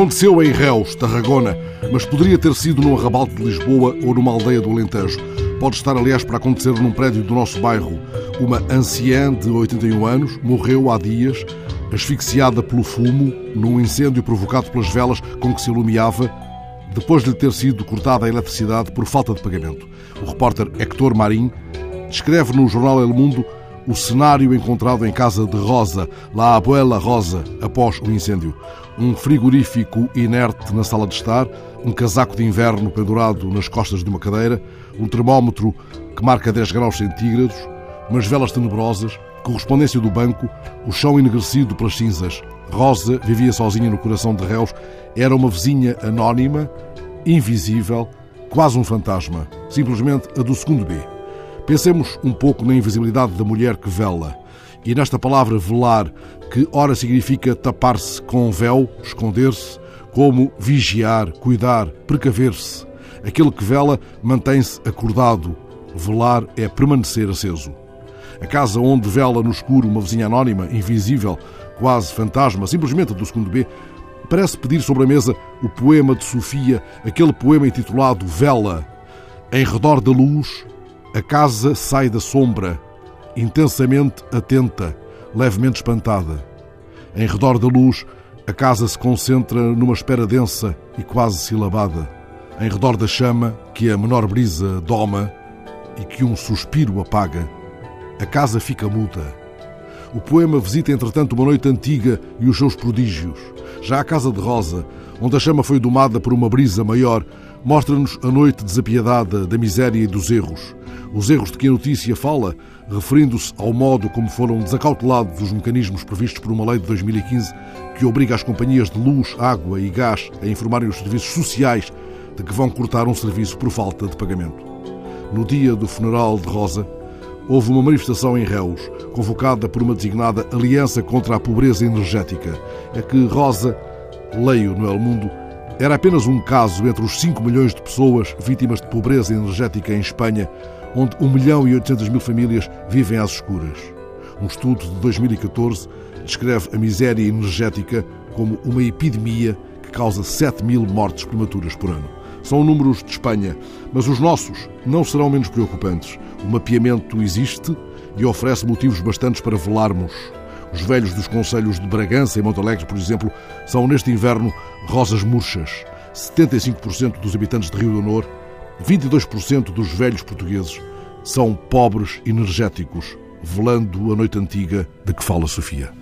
Aconteceu em Reus, Tarragona, mas poderia ter sido num arrabalde de Lisboa ou numa aldeia do Alentejo. Pode estar, aliás, para acontecer num prédio do nosso bairro. Uma anciã de 81 anos morreu há dias, asfixiada pelo fumo, num incêndio provocado pelas velas com que se iluminava, depois de lhe ter sido cortada a eletricidade por falta de pagamento. O repórter Hector Marim descreve no jornal El Mundo o cenário encontrado em casa de Rosa, La Abuela Rosa, após o incêndio. Um frigorífico inerte na sala de estar, um casaco de inverno pendurado nas costas de uma cadeira, um termómetro que marca 10 graus centígrados, umas velas tenebrosas, correspondência do banco, o chão enegrecido pelas cinzas. Rosa vivia sozinha no coração de Reus, era uma vizinha anónima, invisível, quase um fantasma, simplesmente a do segundo B. Pensemos um pouco na invisibilidade da mulher que vela e nesta palavra velar, que ora significa tapar-se com um véu, esconder-se, como vigiar, cuidar, precaver-se. Aquele que vela mantém-se acordado. Velar é permanecer aceso. A casa onde vela no escuro uma vizinha anónima, invisível, quase fantasma, simplesmente do segundo B, parece pedir sobre a mesa o poema de Sofia, aquele poema intitulado Vela. Em redor da luz, a casa sai da sombra, intensamente atenta, levemente espantada. Em redor da luz, a casa se concentra numa espera densa e quase silabada. Em redor da chama, que a menor brisa doma e que um suspiro apaga, a casa fica muda. O poema visita, entretanto, uma noite antiga e os seus prodígios. Já a Casa de Rosa, onde a chama foi domada por uma brisa maior, mostra-nos a noite desapiedada da miséria e dos erros. Os erros de que a notícia fala, referindo-se ao modo como foram desacautelados os mecanismos previstos por uma lei de 2015 que obriga as companhias de luz, água e gás a informarem os serviços sociais de que vão cortar um serviço por falta de pagamento. No dia do funeral de Rosa, houve uma manifestação em Reus, convocada por uma designada Aliança contra a Pobreza Energética. É que Rosa, leio no El Mundo, era apenas um caso entre os 5 milhões de pessoas vítimas de pobreza energética em Espanha, onde 1 milhão e 800 mil famílias vivem às escuras. Um estudo de 2014 descreve a miséria energética como uma epidemia que causa 7 mil mortes prematuras por ano. São números de Espanha, mas os nossos não serão menos preocupantes. O mapeamento existe e oferece motivos bastantes para velarmos. Os velhos dos conselhos de Bragança e Montalegre, por exemplo, são neste inverno rosas murchas. 75% dos habitantes de Rio de Honor, 22% dos velhos portugueses são pobres energéticos, velando a noite antiga de que fala Sofia.